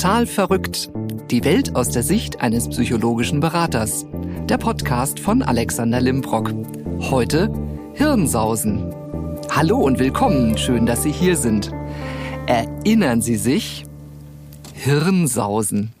Total verrückt. Die Welt aus der Sicht eines psychologischen Beraters. Der Podcast von Alexander Limbrock. Heute Hirnsausen. Hallo und willkommen. Schön, dass Sie hier sind. Erinnern Sie sich? Hirnsausen.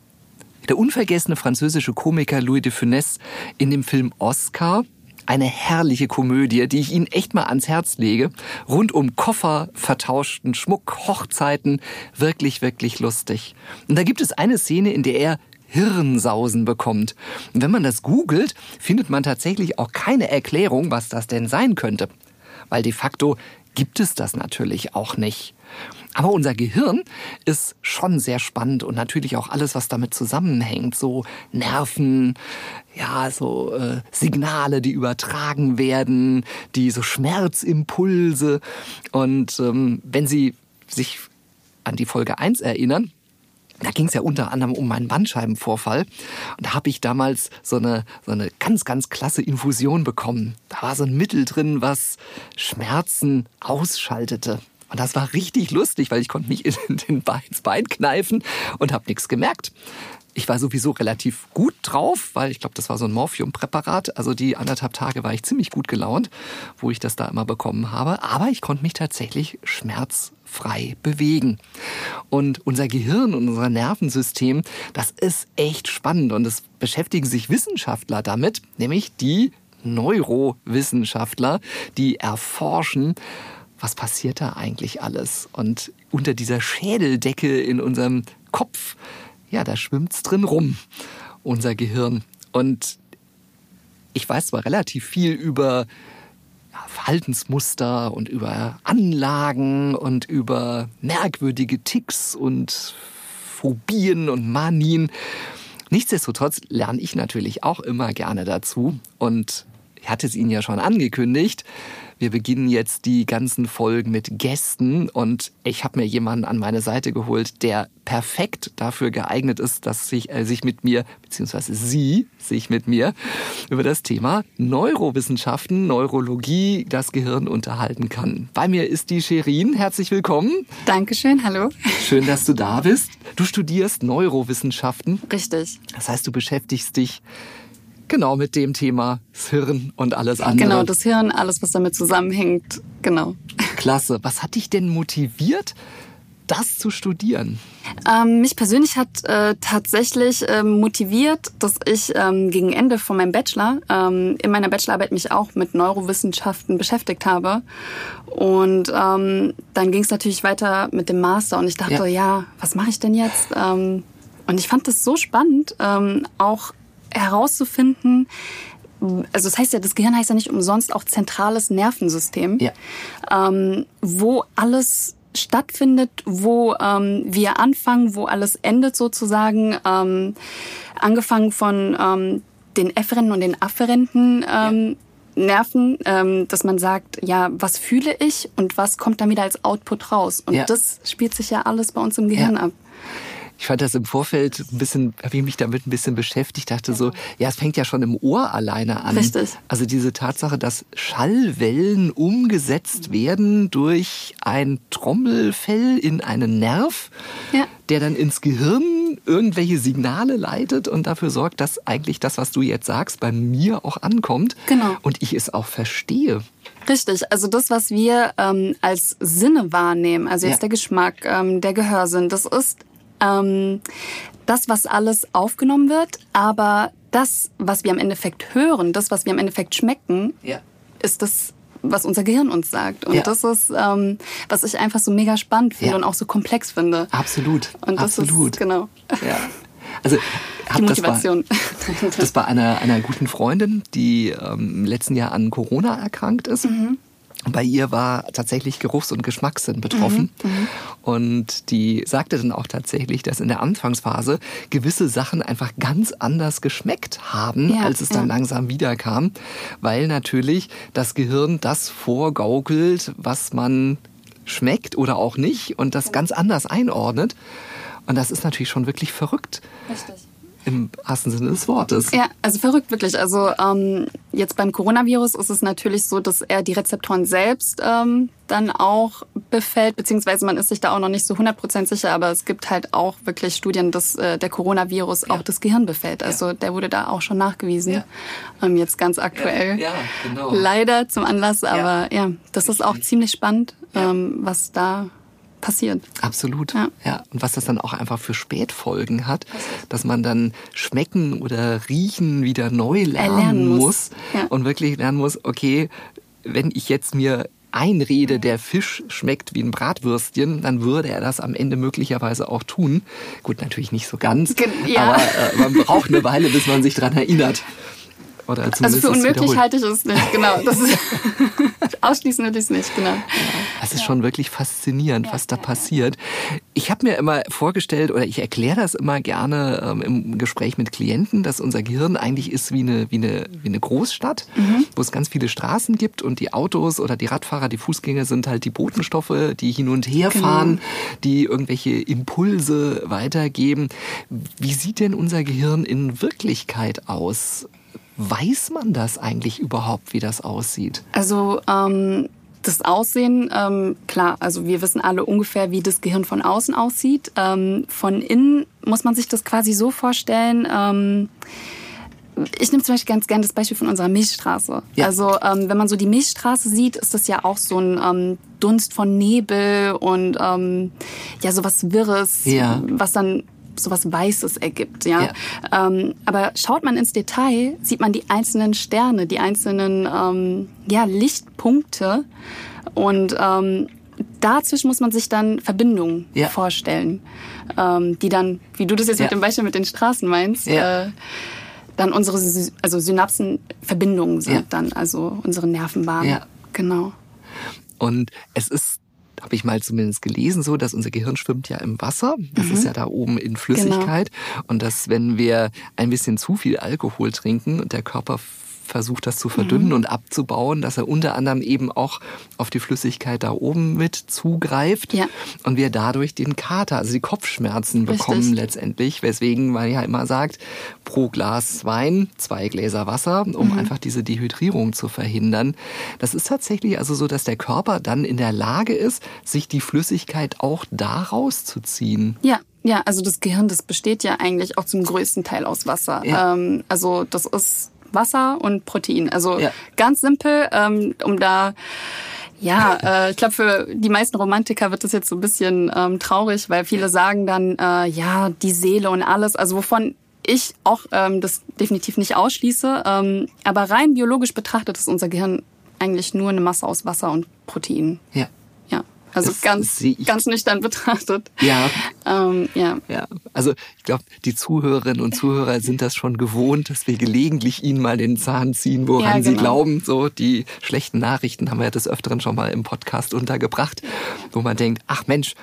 Der unvergessene französische Komiker Louis de Funès in dem Film Oscar eine herrliche Komödie, die ich Ihnen echt mal ans Herz lege. Rund um Koffer, vertauschten Schmuck, Hochzeiten. Wirklich, wirklich lustig. Und da gibt es eine Szene, in der er Hirnsausen bekommt. Und wenn man das googelt, findet man tatsächlich auch keine Erklärung, was das denn sein könnte. Weil de facto gibt es das natürlich auch nicht. Aber unser Gehirn ist schon sehr spannend und natürlich auch alles, was damit zusammenhängt. So Nerven, ja, so äh, Signale, die übertragen werden, die so Schmerzimpulse. Und ähm, wenn Sie sich an die Folge 1 erinnern, da ging es ja unter anderem um meinen Bandscheibenvorfall. Und da habe ich damals so eine, so eine ganz, ganz klasse Infusion bekommen. Da war so ein Mittel drin, was Schmerzen ausschaltete. Und das war richtig lustig, weil ich konnte mich in den Bein, ins Bein kneifen und habe nichts gemerkt. Ich war sowieso relativ gut drauf, weil ich glaube, das war so ein Morphiumpräparat. Also die anderthalb Tage war ich ziemlich gut gelaunt, wo ich das da immer bekommen habe. Aber ich konnte mich tatsächlich schmerzfrei bewegen. Und unser Gehirn und unser Nervensystem, das ist echt spannend. Und es beschäftigen sich Wissenschaftler damit, nämlich die Neurowissenschaftler, die erforschen, was passiert da eigentlich alles? Und unter dieser Schädeldecke in unserem Kopf, ja, da schwimmt's drin rum, unser Gehirn. Und ich weiß zwar relativ viel über ja, Verhaltensmuster und über Anlagen und über merkwürdige Ticks und Phobien und Manien. Nichtsdestotrotz lerne ich natürlich auch immer gerne dazu und ich hatte es Ihnen ja schon angekündigt. Wir beginnen jetzt die ganzen Folgen mit Gästen und ich habe mir jemanden an meine Seite geholt, der perfekt dafür geeignet ist, dass sich, äh, sich mit mir, beziehungsweise sie sich mit mir über das Thema Neurowissenschaften, Neurologie, das Gehirn unterhalten kann. Bei mir ist die Sherin. Herzlich willkommen. Dankeschön, hallo. Schön, dass du da bist. Du studierst Neurowissenschaften. Richtig. Das heißt, du beschäftigst dich Genau, mit dem Thema das Hirn und alles andere. Genau, das Hirn, alles, was damit zusammenhängt. Genau. Klasse. Was hat dich denn motiviert, das zu studieren? Ähm, mich persönlich hat äh, tatsächlich äh, motiviert, dass ich ähm, gegen Ende von meinem Bachelor ähm, in meiner Bachelorarbeit mich auch mit Neurowissenschaften beschäftigt habe. Und ähm, dann ging es natürlich weiter mit dem Master und ich dachte, ja, ja was mache ich denn jetzt? Ähm, und ich fand das so spannend, ähm, auch herauszufinden, also das heißt ja, das Gehirn heißt ja nicht umsonst auch zentrales Nervensystem, ja. ähm, wo alles stattfindet, wo ähm, wir anfangen, wo alles endet sozusagen, ähm, angefangen von ähm, den efferenten und den afferenten ähm, ja. Nerven, ähm, dass man sagt, ja, was fühle ich und was kommt dann wieder als Output raus? Und ja. das spielt sich ja alles bei uns im Gehirn ab ich fand das im Vorfeld ein bisschen, habe ich mich damit ein bisschen beschäftigt, dachte so, ja, es fängt ja schon im Ohr alleine an. Richtig. Also diese Tatsache, dass Schallwellen umgesetzt werden durch ein Trommelfell in einen Nerv, ja. der dann ins Gehirn irgendwelche Signale leitet und dafür sorgt, dass eigentlich das, was du jetzt sagst, bei mir auch ankommt. Genau. Und ich es auch verstehe. Richtig, also das, was wir ähm, als Sinne wahrnehmen, also jetzt ja. der Geschmack, ähm, der Gehörsinn, das ist ähm, das, was alles aufgenommen wird, aber das, was wir am Endeffekt hören, das, was wir am Endeffekt schmecken, ja. ist das, was unser Gehirn uns sagt. Und ja. das ist, ähm, was ich einfach so mega spannend finde ja. und auch so komplex finde. Absolut. Und das Absolut. ist, genau. Ja. Also, die Motivation. Das war, das war einer, einer guten Freundin, die ähm, im letzten Jahr an Corona erkrankt ist. Mhm. Bei ihr war tatsächlich Geruchs- und Geschmackssinn betroffen. Mhm, mhm, und die sagte dann auch tatsächlich, dass in der Anfangsphase gewisse Sachen einfach ganz anders geschmeckt haben, ja, als es dann ja. langsam wiederkam. Weil natürlich das Gehirn das vorgaukelt, was man schmeckt oder auch nicht und das ganz anders einordnet. Und das ist natürlich schon wirklich verrückt. Richtig. Im wahrsten Sinne des Wortes. Ja, also verrückt wirklich. Also ähm, jetzt beim Coronavirus ist es natürlich so, dass er die Rezeptoren selbst ähm, dann auch befällt, beziehungsweise man ist sich da auch noch nicht so 100% sicher, aber es gibt halt auch wirklich Studien, dass äh, der Coronavirus ja. auch das Gehirn befällt. Also ja. der wurde da auch schon nachgewiesen. Ja. Ähm, jetzt ganz aktuell. Ja, genau. Leider zum Anlass, aber ja, das ist auch ziemlich spannend, ähm, was da passiert. Absolut. Ja. ja. Und was das dann auch einfach für Spätfolgen hat, dass man dann schmecken oder riechen wieder neu lernen, lernen muss, muss ja. und wirklich lernen muss, okay, wenn ich jetzt mir einrede, der Fisch schmeckt wie ein Bratwürstchen, dann würde er das am Ende möglicherweise auch tun. Gut, natürlich nicht so ganz, ja. aber äh, man braucht eine Weile, bis man sich dran erinnert. Oder also für unmöglich halte ich es nicht, genau. Das ist, ausschließen würde ich es nicht, genau. Das ist schon wirklich faszinierend, was da passiert. Ich habe mir immer vorgestellt, oder ich erkläre das immer gerne ähm, im Gespräch mit Klienten, dass unser Gehirn eigentlich ist wie eine, wie eine, wie eine Großstadt, mhm. wo es ganz viele Straßen gibt und die Autos oder die Radfahrer, die Fußgänger sind halt die Botenstoffe, die hin und her genau. fahren, genau. die irgendwelche Impulse weitergeben. Wie sieht denn unser Gehirn in Wirklichkeit aus? Weiß man das eigentlich überhaupt, wie das aussieht? Also ähm, das Aussehen, ähm, klar, also wir wissen alle ungefähr, wie das Gehirn von außen aussieht. Ähm, von innen muss man sich das quasi so vorstellen. Ähm, ich nehme zum Beispiel ganz gerne das Beispiel von unserer Milchstraße. Ja. Also ähm, wenn man so die Milchstraße sieht, ist das ja auch so ein ähm, Dunst von Nebel und ähm, ja sowas Wirres, ja. was dann sowas Weißes ergibt. Ja? ja. Ähm, aber schaut man ins Detail, sieht man die einzelnen Sterne, die einzelnen ähm, ja, Lichtpunkte und ähm, dazwischen muss man sich dann Verbindungen ja. vorstellen, ähm, die dann, wie du das jetzt ja. mit dem Beispiel mit den Straßen meinst, ja. äh, dann unsere also Synapsenverbindungen sind dann, also unsere Nervenbahnen. Ja. Genau. Und es ist habe ich mal zumindest gelesen, so, dass unser Gehirn schwimmt ja im Wasser. Das mhm. ist ja da oben in Flüssigkeit. Genau. Und dass wenn wir ein bisschen zu viel Alkohol trinken und der Körper versucht, das zu verdünnen mhm. und abzubauen, dass er unter anderem eben auch auf die Flüssigkeit da oben mit zugreift ja. und wir dadurch den Kater, also die Kopfschmerzen Richtig. bekommen letztendlich, weswegen man ja immer sagt, pro Glas Wein zwei Gläser Wasser, um mhm. einfach diese Dehydrierung zu verhindern. Das ist tatsächlich also so, dass der Körper dann in der Lage ist, sich die Flüssigkeit auch daraus zu ziehen. Ja, ja, also das Gehirn, das besteht ja eigentlich auch zum größten Teil aus Wasser. Ja. Ähm, also das ist Wasser und Protein. Also ja. ganz simpel, ähm, um da ja, äh, ich glaube, für die meisten Romantiker wird das jetzt so ein bisschen ähm, traurig, weil viele sagen dann, äh, ja, die Seele und alles, also wovon ich auch ähm, das definitiv nicht ausschließe. Ähm, aber rein biologisch betrachtet ist unser Gehirn eigentlich nur eine Masse aus Wasser und Protein. Ja. Also das ganz, ganz nüchtern betrachtet. Ja. Ähm, ja. ja. Also ich glaube, die Zuhörerinnen und Zuhörer sind das schon gewohnt, dass wir gelegentlich ihnen mal den Zahn ziehen, woran ja, genau. sie glauben. So die schlechten Nachrichten haben wir ja des Öfteren schon mal im Podcast untergebracht, wo man denkt, ach Mensch,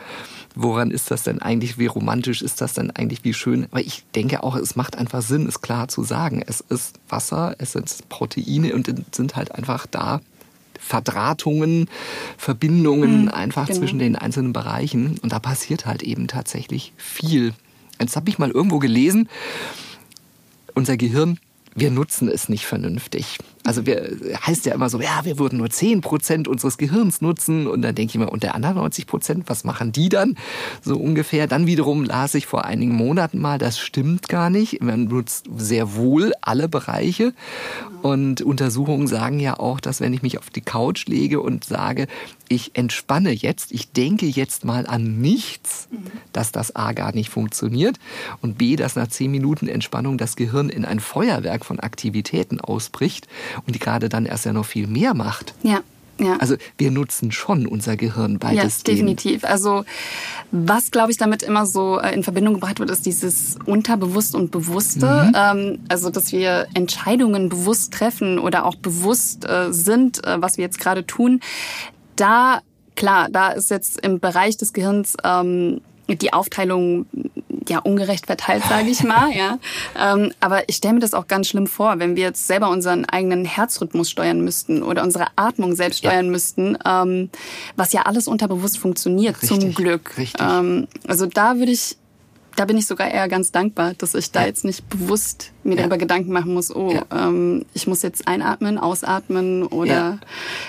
woran ist das denn eigentlich? Wie romantisch ist das denn eigentlich? Wie schön? Aber ich denke auch, es macht einfach Sinn, es klar zu sagen. Es ist Wasser, es sind Proteine und sind halt einfach da Verdrahtungen, Verbindungen mhm, einfach genau. zwischen den einzelnen Bereichen. Und da passiert halt eben tatsächlich viel. Jetzt habe ich mal irgendwo gelesen, unser Gehirn, wir nutzen es nicht vernünftig. Also wir, heißt ja immer so, ja, wir würden nur 10 Prozent unseres Gehirns nutzen. Und dann denke ich immer, und der anderen 90 Prozent, was machen die dann? So ungefähr. Dann wiederum las ich vor einigen Monaten mal, das stimmt gar nicht. Man nutzt sehr wohl alle Bereiche. Und Untersuchungen sagen ja auch, dass wenn ich mich auf die Couch lege und sage, ich entspanne jetzt, ich denke jetzt mal an nichts, dass das A gar nicht funktioniert und B, dass nach zehn Minuten Entspannung das Gehirn in ein Feuerwerk von Aktivitäten ausbricht und die gerade dann erst ja noch viel mehr macht. Ja. Ja. Also wir nutzen schon unser Gehirn beides. Ja, definitiv. Also was, glaube ich, damit immer so äh, in Verbindung gebracht wird, ist dieses Unterbewusst und Bewusste. Mhm. Ähm, also dass wir Entscheidungen bewusst treffen oder auch bewusst äh, sind, äh, was wir jetzt gerade tun. Da, klar, da ist jetzt im Bereich des Gehirns ähm, die Aufteilung ja ungerecht verteilt, sage ich mal. ja. Ähm, aber ich stelle mir das auch ganz schlimm vor, wenn wir jetzt selber unseren eigenen Herzrhythmus steuern müssten oder unsere Atmung selbst steuern ja. müssten, ähm, was ja alles unterbewusst funktioniert, richtig, zum Glück. Richtig. Ähm, also da würde ich da bin ich sogar eher ganz dankbar, dass ich da Ja. jetzt nicht bewusst mir Ja. darüber Gedanken machen muss, oh, Ja. ähm, ich muss jetzt einatmen, ausatmen oder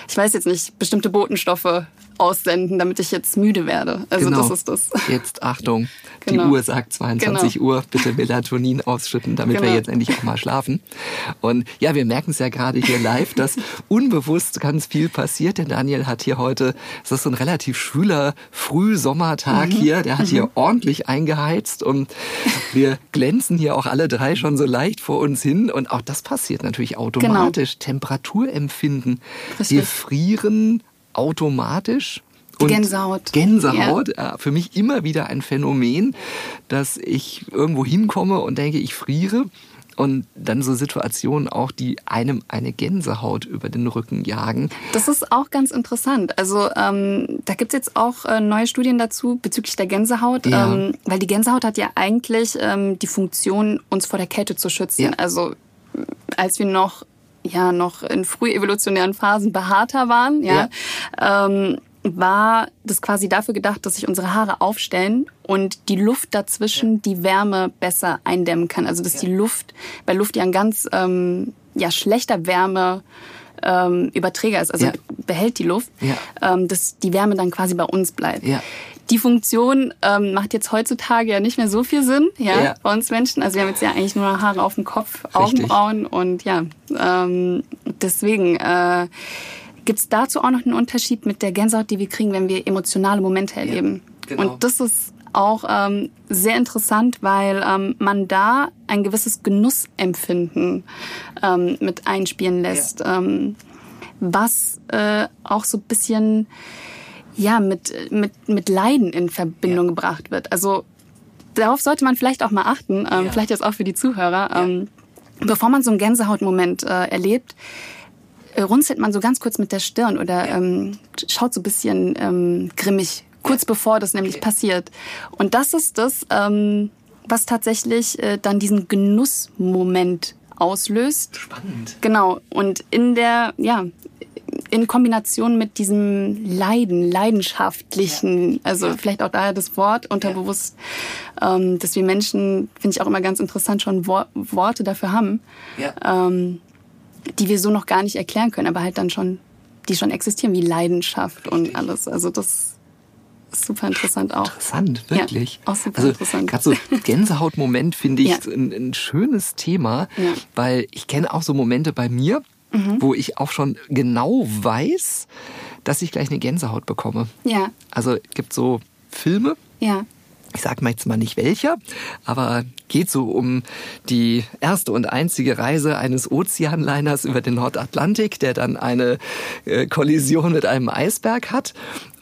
ich weiß jetzt nicht, bestimmte Botenstoffe aussenden, damit ich jetzt müde werde. Also Genau. das ist das. Jetzt Achtung, Genau. die Uhr sagt 22 Uhr, bitte Melatonin ausschütten, damit wir Genau. jetzt endlich auch mal schlafen. Und ja, wir merken es ja gerade hier live, dass unbewusst ganz viel passiert. Denn Daniel hat hier heute, es ist so ein relativ schwüler Frühsommertag hier, der hat hier ordentlich eingeheizt und wir glänzen hier auch alle drei schon so leicht vor uns hin. Und auch das passiert natürlich automatisch. Temperaturempfinden. Richtig. Wir frieren automatisch. Die Gänsehaut. Gänsehaut, ja. für mich immer wieder ein Phänomen, dass ich irgendwo hinkomme und denke, ich friere. Und dann so Situationen auch, die einem eine Gänsehaut über den Rücken jagen. Das ist auch ganz interessant. Also ähm, da gibt's jetzt auch äh, neue Studien dazu bezüglich der Gänsehaut, Ja. ähm, weil die Gänsehaut hat ja eigentlich ähm, die Funktion, uns vor der Kälte zu schützen. Ja. Also als wir noch ja noch in frühevolutionären Phasen behaarter waren, ja, Ähm, war das quasi dafür gedacht, dass sich unsere Haare aufstellen und die Luft dazwischen die Wärme besser eindämmen kann. Also dass die Luft, weil Luft ja ein ganz ähm, ja schlechter Wärme ähm, Überträger ist, also Ja. behält die Luft, Ja. ähm, dass die Wärme dann quasi bei uns bleibt. Ja. Die Funktion ähm, macht jetzt heutzutage ja nicht mehr so viel Sinn, ja, Ja. bei uns Menschen. Also wir haben jetzt ja eigentlich nur Haare auf dem Kopf, Richtig. Augenbrauen und ja, ähm, deswegen äh, gibt's dazu auch noch einen Unterschied mit der Gänsehaut, die wir kriegen, wenn wir emotionale Momente erleben. genau. Und das ist auch ähm, sehr interessant, weil ähm, man da ein gewisses Genussempfinden ähm, mit einspielen lässt, ähm, was äh, auch so ein bisschen ja mit mit mit Leiden in Verbindung Ja. gebracht wird. Also darauf sollte man vielleicht auch mal achten, ähm, Ja. vielleicht jetzt auch für die Zuhörer, ähm, bevor man so einen Gänsehautmoment äh, erlebt äh, runzelt man so ganz kurz mit der Stirn oder ähm, schaut so ein bisschen ähm, grimmig, kurz bevor das nämlich passiert. Und das ist das, ähm, was tatsächlich äh, dann diesen Genussmoment auslöst. Spannend. Genau. Und in der, ja, in Kombination mit diesem Leiden, leidenschaftlichen, also vielleicht auch daher das Wort unterbewusst, ähm, dass wir Menschen, finde ich auch immer ganz interessant, schon Wor Worte dafür haben Ja. ähm, die wir so noch gar nicht erklären können, aber halt dann schon, die schon existieren, wie Leidenschaft und alles. Also das ist super interessant auch. Interessant, wirklich. Ja, auch super also interessant. gerade so Gänsehautmoment finde ich Ja. ein, ein schönes Thema, Ja. Weil ich kenne auch so Momente bei mir, wo ich auch schon genau weiß, dass ich gleich eine Gänsehaut bekomme. Ja, Also es gibt so Filme, ja, ich sage mal jetzt mal nicht welcher, aber geht so um die erste und einzige Reise eines Ozeanliners über den Nordatlantik, der dann eine äh, Kollision mit einem Eisberg hat.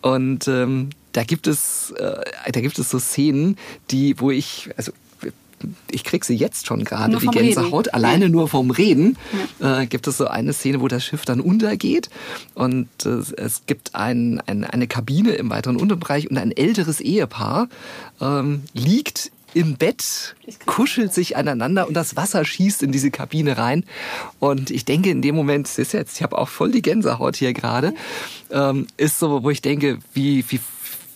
Und ähm, da gibt es, äh, da gibt es so Szenen, die, wo ich, also ich krieg sie jetzt schon gerade, die Gänsehaut. Reden. Alleine Ja. nur vom Reden äh, gibt es so eine Szene, wo das Schiff dann untergeht und äh, es gibt ein, ein, eine Kabine im weiteren Unterbereich und ein älteres Ehepaar ähm, liegt im Bett, kuschelt sich aneinander und das Wasser schießt in diese Kabine rein. Und ich denke in dem Moment, ist jetzt, ich habe auch voll die Gänsehaut hier gerade, ähm, ist so, wo ich denke, wie, wie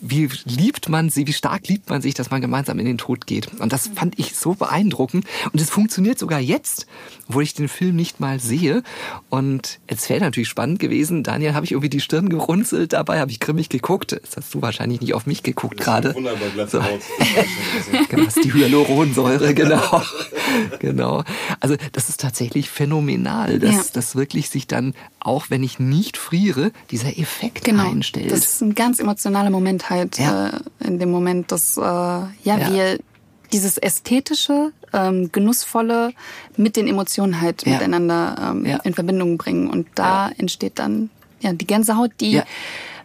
wie liebt man sie, wie stark liebt man sich, dass man gemeinsam in den Tod geht. Und das fand ich so beeindruckend. Und es funktioniert sogar jetzt, wo ich den Film nicht mal sehe. Und es wäre natürlich spannend gewesen. Daniel, habe ich irgendwie die Stirn gerunzelt dabei, habe ich grimmig geguckt. Das hast du wahrscheinlich nicht auf mich geguckt gerade. Wunderbar glatte So. Haut. Genau, das ist die Hyaluronsäure, genau. genau. Also das ist tatsächlich phänomenal, dass Ja. das wirklich sich dann, auch wenn ich nicht friere, dieser Effekt genau. einstellt. Das ist ein ganz emotionaler Moment halt Ja. äh, in dem Moment, dass äh, ja, Ja. wir dieses ästhetische, ähm, genussvolle mit den Emotionen halt Ja. miteinander ähm, in Verbindung bringen. Und da entsteht dann ja die Gänsehaut, die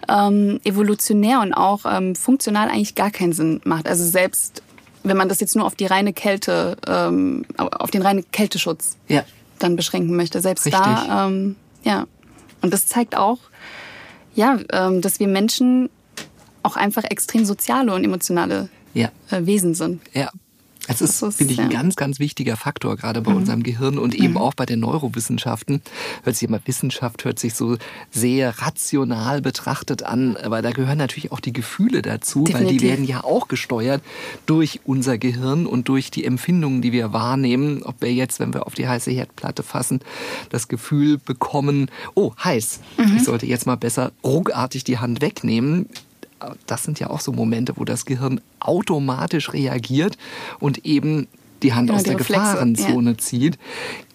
ähm, evolutionär und auch ähm, funktional eigentlich gar keinen Sinn macht. Also selbst wenn man das jetzt nur auf die reine Kälte, ähm, auf den reinen Kälteschutz ja. dann beschränken möchte. Selbst Richtig. da, ähm, ja. Und das zeigt auch, ja, ähm, dass wir Menschen auch einfach extrem soziale und emotionale Ja. äh, Wesen sind. Ja. Das ist, ist finde ich, ein ganz, ganz wichtiger Faktor, gerade bei mhm. unserem Gehirn und eben mhm. auch bei den Neurowissenschaften. Hört sich immer Wissenschaft, hört sich so sehr rational betrachtet an, aber da gehören natürlich auch die Gefühle dazu, Definitiv. weil die werden ja auch gesteuert durch unser Gehirn und durch die Empfindungen, die wir wahrnehmen. Ob wir jetzt, wenn wir auf die heiße Herdplatte fassen, das Gefühl bekommen, oh, heiß. Mhm. Ich sollte jetzt mal besser ruckartig die Hand wegnehmen das sind ja auch so Momente, wo das Gehirn automatisch reagiert und eben die Hand ja, aus der Reflexe, Gefahrenzone ja. zieht.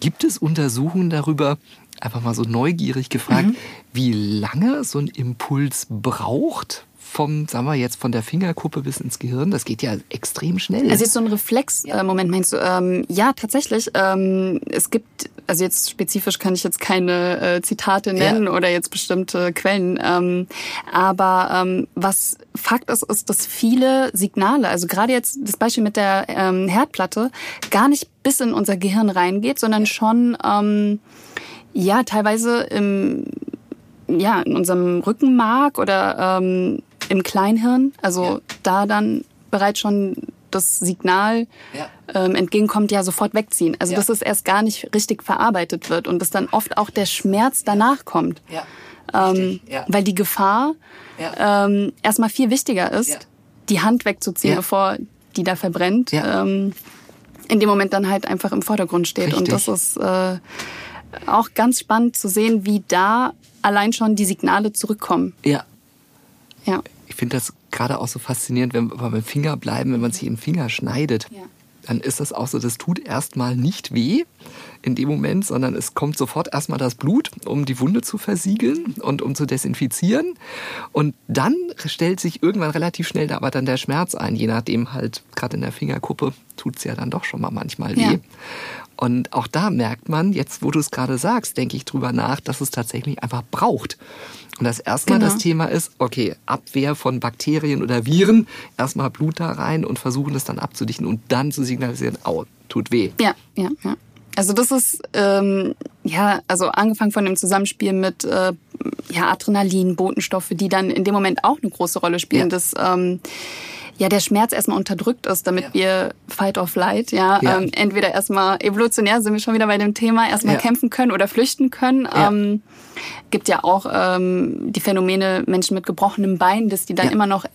Gibt es Untersuchungen darüber, einfach mal so neugierig gefragt, mhm. wie lange so ein Impuls braucht, vom, sagen wir jetzt, von der Fingerkuppe bis ins Gehirn? Das geht ja extrem schnell. Also jetzt so ein Reflex-Moment ja. meinst du? Ähm, ja, tatsächlich. Ähm, es gibt, also jetzt spezifisch kann ich jetzt keine äh, Zitate nennen ja. oder jetzt bestimmte Quellen. Ähm, aber ähm, was Fakt ist, ist, dass viele Signale, also gerade jetzt das Beispiel mit der ähm, Herdplatte, gar nicht bis in unser Gehirn reingeht, sondern schon ähm, ja teilweise im ja, in unserem Rückenmark oder ähm, im Kleinhirn, also ja. da dann bereits schon das Signal ja. ähm, entgegenkommt, ja, sofort wegziehen. Also ja. dass es erst gar nicht richtig verarbeitet wird und dass dann oft auch der Schmerz danach kommt. Ja. Ähm, weil die Gefahr ähm, erstmal viel wichtiger ist, die Hand wegzuziehen, bevor die da verbrennt. Ähm, in dem Moment dann halt einfach im Vordergrund steht. Richtig. Und das ist äh, auch ganz spannend zu sehen, wie da allein schon die Signale zurückkommen. Ja. Ja finde das gerade auch so faszinierend, wenn wir beim Finger bleiben, wenn man sich den Finger schneidet. Ja. Dann ist das auch so, das tut erstmal nicht weh in dem Moment, sondern es kommt sofort erstmal das Blut, um die Wunde zu versiegeln und um zu desinfizieren. Und dann stellt sich irgendwann relativ schnell da aber dann der Schmerz ein, je nachdem halt, gerade in der Fingerkuppe tut es ja dann doch schon mal manchmal weh. Ja. Und auch da merkt man, jetzt wo du es gerade sagst, denke ich drüber nach, dass es tatsächlich einfach braucht. Und das erstmal genau. das Thema ist, okay, Abwehr von Bakterien oder Viren, erstmal Blut da rein und versuchen das dann abzudichten und dann zu signalisieren, au, tut weh. Ja, ja, ja. Also das ist ähm, ja also angefangen von dem Zusammenspiel mit äh, ja Adrenalin, Botenstoffe, die dann in dem Moment auch eine große Rolle spielen. Ja. Das ähm, ja der Schmerz erstmal unterdrückt ist, damit ja. wir Fight or Flight, ja, ja. Ähm, entweder erstmal evolutionär sind wir schon wieder bei dem Thema, erstmal ja. kämpfen können oder flüchten können. Ähm, gibt ja auch ähm, die Phänomene Menschen mit gebrochenem Bein, dass die dann immer noch äh,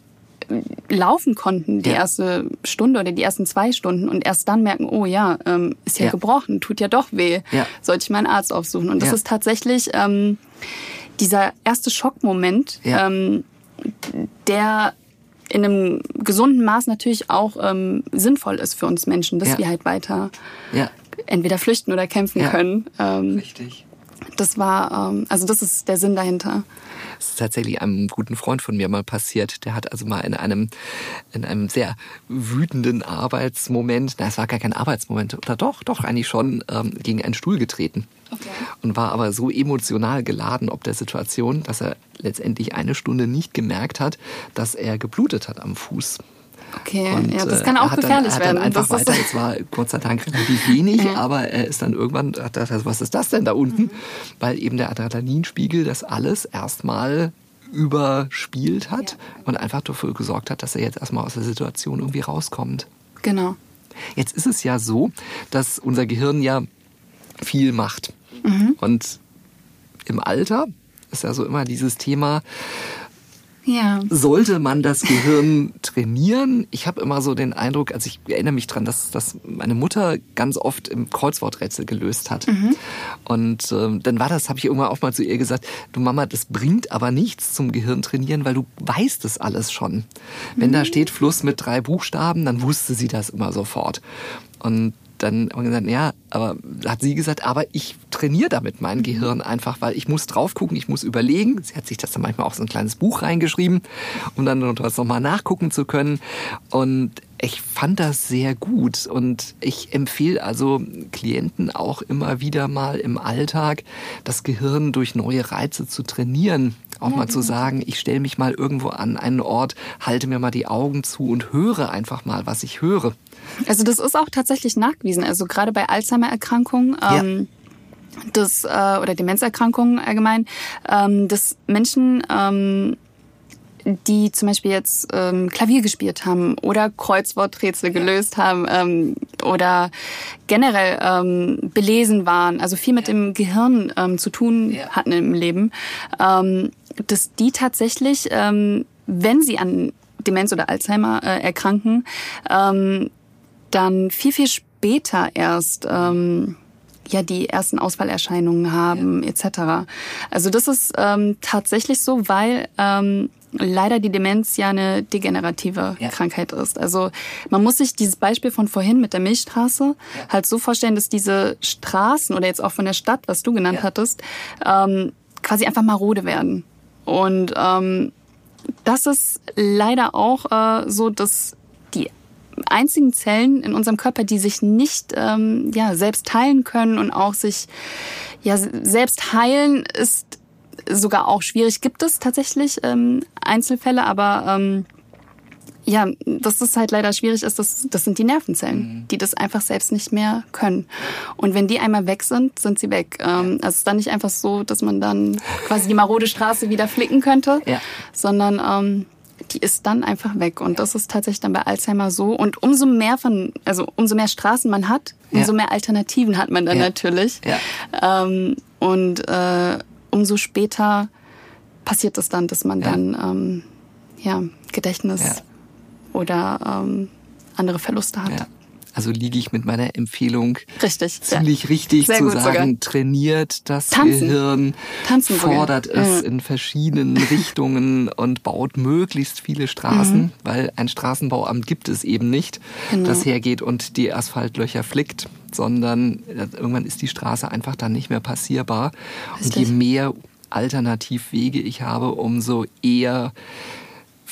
laufen konnten die erste Stunde oder die ersten zwei Stunden und erst dann merken, oh ja, ähm, ist ja, gebrochen, tut ja doch weh, sollte ich meinen Arzt aufsuchen. Und das ist tatsächlich ähm, dieser erste Schockmoment, ähm, der in einem gesunden Maß natürlich auch ähm, sinnvoll ist für uns Menschen, dass ja. wir halt weiter ja. entweder flüchten oder kämpfen ja. können. Ähm, Richtig. Das war, ähm, also das ist der Sinn dahinter. Das ist tatsächlich einem guten Freund von mir mal passiert. Der hat also mal in einem, in einem sehr wütenden Arbeitsmoment, na, es war gar kein Arbeitsmoment, oder doch, doch, eigentlich schon, ähm, gegen einen Stuhl getreten. Okay. Und war aber so emotional geladen ob der Situation, dass er letztendlich eine Stunde nicht gemerkt hat, dass er geblutet hat am Fuß. Okay, und, ja, das kann auch gefährlich dann, werden. Hat dann einfach das weiter, es war Gott sei Dank relativ wenig, ja. aber er ist dann irgendwann, was ist das denn da unten? Mhm. Weil eben der Adrenalinspiegel das alles erstmal überspielt hat ja. und einfach dafür gesorgt hat, dass er jetzt erstmal aus der Situation irgendwie rauskommt. Genau. Jetzt ist es ja so, dass unser Gehirn ja viel macht. Mhm. Und im Alter ist ja so immer dieses Thema, ja. Sollte man das Gehirn trainieren? Ich habe immer so den Eindruck, also ich erinnere mich dran, dass, dass meine Mutter ganz oft im Kreuzworträtsel gelöst hat. Mhm. Und ähm, dann war das, habe ich irgendwann auch mal zu ihr gesagt, du Mama, das bringt aber nichts zum Gehirn trainieren, weil du weißt es alles schon. Wenn mhm. da steht Fluss mit drei Buchstaben, dann wusste sie das immer sofort. Und dann haben wir gesagt, ja, aber hat sie gesagt, aber ich trainiere damit mein Gehirn einfach, weil ich muss drauf gucken, ich muss überlegen. Sie hat sich das dann manchmal auch so ein kleines Buch reingeschrieben, um dann das nochmal nachgucken zu können. Und ich fand das sehr gut und ich empfehle also Klienten auch immer wieder mal im Alltag das Gehirn durch neue Reize zu trainieren. Auch ja, mal zu genau. sagen, ich stelle mich mal irgendwo an einen Ort, halte mir mal die Augen zu und höre einfach mal, was ich höre. Also das ist auch tatsächlich nachgewiesen. Also gerade bei Alzheimer-Erkrankungen. Ähm, das, äh, oder Demenzerkrankungen allgemein, ähm, dass Menschen ähm, die zum Beispiel jetzt ähm, Klavier gespielt haben oder Kreuzworträtsel gelöst haben ähm, oder generell ähm, belesen waren, also viel mit dem Gehirn ähm, zu tun Ja. hatten im Leben, ähm, dass die tatsächlich, ähm, wenn sie an Demenz oder Alzheimer äh, erkranken, ähm, dann viel, viel später erst ähm, ja die ersten Ausfallerscheinungen haben etc. Also das ist ähm, tatsächlich so, weil ähm, leider die Demenz ja eine degenerative Ja. Krankheit ist. Also man muss sich dieses Beispiel von vorhin mit der Milchstraße halt so vorstellen, dass diese Straßen oder jetzt auch von der Stadt, was du genannt Ja. hattest, ähm, quasi einfach marode werden. Und ähm, das ist leider auch äh, so, dass die einzigen Zellen in unserem Körper, die sich nicht ähm, ja, selbst teilen können und auch sich ja, selbst heilen, ist sogar auch schwierig. Gibt es tatsächlich ähm, Einzelfälle, aber ähm, ja, dass das halt leider schwierig ist, das, das sind die Nervenzellen, die das einfach selbst nicht mehr können. Und wenn die einmal weg sind, sind sie weg. Ähm, also es ist dann nicht einfach so, dass man dann quasi die marode Straße wieder flicken könnte, Ja. sondern ähm, die ist dann einfach weg. Und das ist tatsächlich dann bei Alzheimer so. Und umso mehr von, also umso mehr Straßen man hat, umso Ja. mehr Alternativen hat man dann Ja. natürlich. Ja. Ähm, und äh, umso später passiert es dann, dass man Ja. dann ähm, ja, Gedächtnis Ja. Oder ähm, andere Verluste hat. Ja. Also liege ich mit meiner Empfehlung Richtig. ziemlich richtig Sehr zu sagen, sogar. trainiert das Tanzen. Gehirn, Tanzen sogar. fordert es Ja. in verschiedenen Richtungen und baut möglichst viele Straßen, weil ein Straßenbauamt gibt es eben nicht, Mhm. Genau. das hergeht und die Asphaltlöcher flickt, sondern äh, irgendwann ist die Straße einfach dann nicht mehr passierbar. Und je Richtig. mehr Alternativwege ich habe, umso eher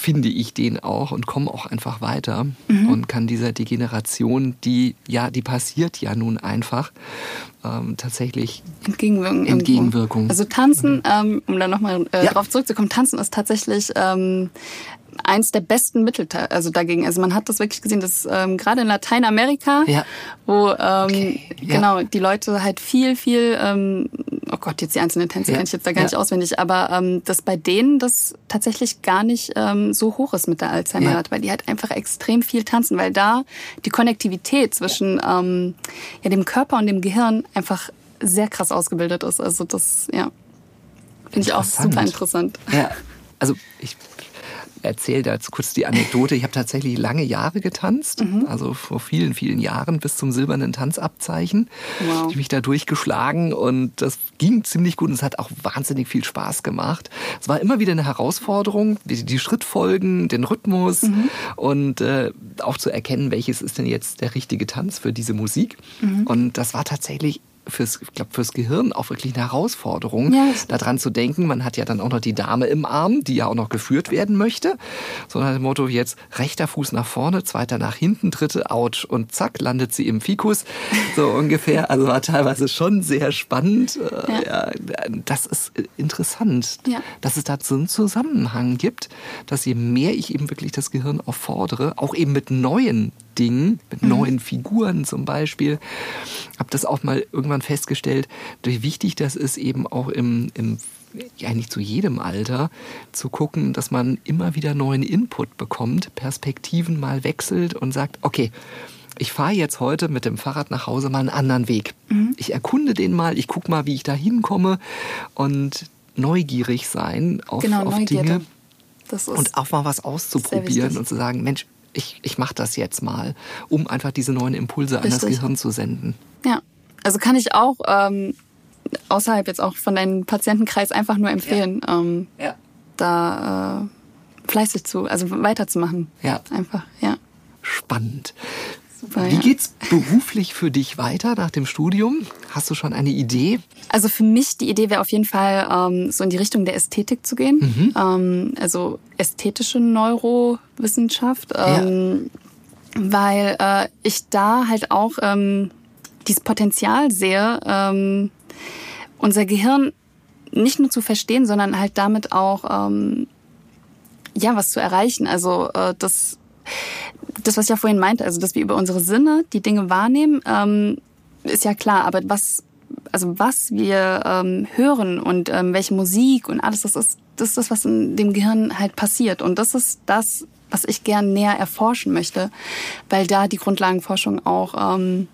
finde ich den auch und komme auch einfach weiter Mhm. und kann dieser Degeneration, die ja, die passiert ja nun einfach, ähm, tatsächlich Entgegenwirken. irgendwo. Entgegenwirkung. Also Tanzen, ähm, um da nochmal äh, Ja. drauf zurückzukommen, Tanzen ist tatsächlich ähm, eins der besten Mittel also dagegen. Also man hat das wirklich gesehen, dass ähm, gerade in Lateinamerika, Ja. wo ähm, Okay, ja. genau die Leute halt viel, viel, ähm, oh Gott, jetzt die einzelnen Tänze Ja. kenne ich jetzt da gar nicht auswendig, aber ähm, dass bei denen das tatsächlich gar nicht ähm, so hoch ist mit der Alzheimer, weil die halt einfach extrem viel tanzen, weil da die Konnektivität zwischen ähm, ja, dem Körper und dem Gehirn einfach sehr krass ausgebildet ist. Also das, ja, finde ich auch super interessant. Ja, also ich erzähle da jetzt kurz die Anekdote. Ich habe tatsächlich lange Jahre getanzt, Mhm. also vor vielen, vielen Jahren bis zum silbernen Tanzabzeichen. Wow. Ich mich da durchgeschlagen und das ging ziemlich gut und es hat auch wahnsinnig viel Spaß gemacht. Es war immer wieder eine Herausforderung, die, die Schrittfolgen, den Rhythmus Mhm. und äh, auch zu erkennen, welches ist denn jetzt der richtige Tanz für diese Musik. Mhm. Und das war tatsächlich fürs, ich glaube, fürs Gehirn auch wirklich eine Herausforderung, Ja, das- daran zu denken. Man hat ja dann auch noch die Dame im Arm, die ja auch noch geführt werden möchte. So nach dem Motto jetzt rechter Fuß nach vorne, zweiter nach hinten, dritte ouch und zack landet sie im Fikus. So ungefähr. Also war teilweise schon sehr spannend. Äh, Ja. das ist äh, interessant, Ja. dass es da so einen Zusammenhang gibt, dass je mehr ich eben wirklich das Gehirn auffordere, auch eben mit neuen Dingen, mit neuen Figuren zum Beispiel, habe das auch mal irgendwann festgestellt, wie wichtig das ist, eben auch im, im ja nicht zu jedem Alter zu gucken, dass man immer wieder neuen Input bekommt, Perspektiven mal wechselt und sagt, okay, ich fahre jetzt heute mit dem Fahrrad nach Hause mal einen anderen Weg. Ich erkunde den mal, ich gucke mal, wie ich da hinkomme und neugierig sein auf, Genau, auf. Dinge und auch mal was auszuprobieren und zu sagen, Mensch, ich, ich mache das jetzt mal, um einfach diese neuen Impulse an das Richtig. Gehirn zu senden. Ja, also kann ich auch ähm, außerhalb jetzt auch von deinem Patientenkreis einfach nur empfehlen, ähm, Ja. da äh, fleißig zu, also weiterzumachen. Ja. Einfach, ja. Spannend. Super, Wie ja. geht's beruflich für dich weiter nach dem Studium? Hast du schon eine Idee? Also für mich die Idee wäre auf jeden Fall ähm, so in die Richtung der Ästhetik zu gehen. Mhm. Ähm, also ästhetische Neurowissenschaft, ähm, weil äh, ich da halt auch ähm, dieses Potenzial sehe, ähm, unser Gehirn nicht nur zu verstehen, sondern halt damit auch ähm, ja was zu erreichen. Also äh, das das, was ich ja vorhin meinte, also dass wir über unsere Sinne die Dinge wahrnehmen, ähm, ist ja klar. Aber was also was wir ähm, hören und ähm, welche Musik und alles, das ist, das ist das, was in dem Gehirn halt passiert. Und das ist das, was ich gern näher erforschen möchte, weil da die Grundlagenforschung auch ähm,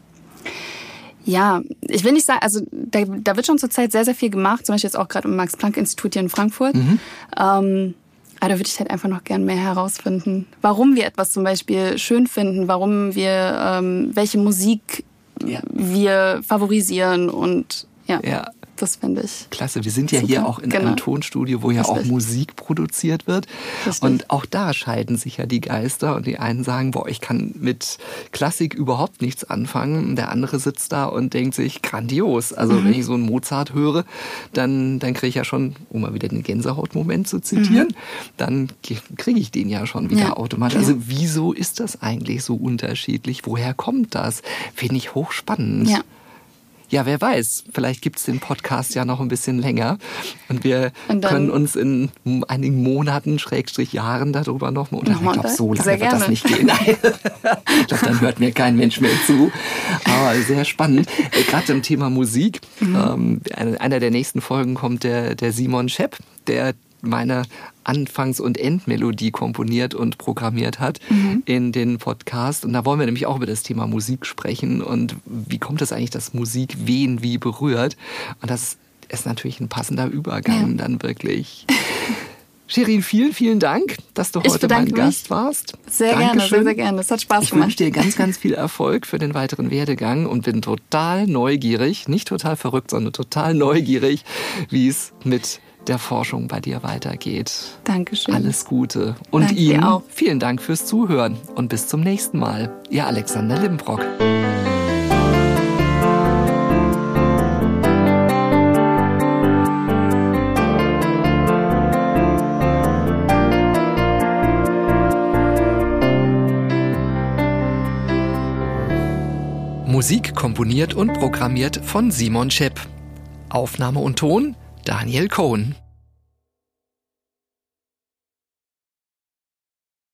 ja, ich will nicht sagen, also da, da wird schon zurzeit sehr, sehr viel gemacht, zum Beispiel jetzt auch gerade im Max-Planck-Institut hier in Frankfurt. Mhm. Ähm, aber da würde ich halt einfach noch gern mehr herausfinden, warum wir etwas zum Beispiel schön finden, warum wir ähm, welche Musik ja. wir favorisieren und ja. ja. Das finde ich. Klasse. Wir sind ja super. hier auch in genau. einem Tonstudio, wo ja Richtig. auch Musik produziert wird. Richtig. Und auch da scheiden sich ja die Geister. Und die einen sagen, boah, ich kann mit Klassik überhaupt nichts anfangen. Der andere sitzt da und denkt sich, grandios. Also mhm. wenn ich so einen Mozart höre, dann, dann kriege ich ja schon, um mal wieder den Gänsehautmoment zu zitieren, mhm. dann kriege ich den ja schon wieder ja. automatisch. Also wieso ist das eigentlich so unterschiedlich? Woher kommt das? Finde ich hochspannend. Ja ja, wer weiß, vielleicht gibt's den Podcast ja noch ein bisschen länger und wir und können uns in einigen Monaten, Schrägstrich Jahren darüber noch mal unterhalten. Ich glaube, so lange wird das nicht gehen. Nein. ich glaube, dann hört mir kein Mensch mehr zu. Aber sehr spannend. Äh, Gerade im Thema Musik. Mhm. Ähm, einer der nächsten Folgen kommt der, der Simon Schepp, der meine Anfangs- und Endmelodie komponiert und programmiert hat mhm. in den Podcast. Und da wollen wir nämlich auch über das Thema Musik sprechen und wie kommt es eigentlich, dass Musik wen wie berührt. Und das ist natürlich ein passender Übergang ja. dann wirklich. Shirin, vielen, vielen Dank, dass du heute mein Gast warst. Sehr Dankeschön. gerne, sehr, sehr gerne. Es hat Spaß gemacht. Ich wünsche dir ganz, ganz viel Erfolg für den weiteren Werdegang und bin total neugierig, nicht total verrückt, sondern total neugierig, wie es mit der Forschung bei dir weitergeht. Dankeschön. Alles Gute. Und Danke Ihnen auch. vielen Dank fürs Zuhören und bis zum nächsten Mal. Ihr Alexander Limbrock. Musik komponiert und programmiert von Simon Schepp. Aufnahme und Ton Daniel Cohn.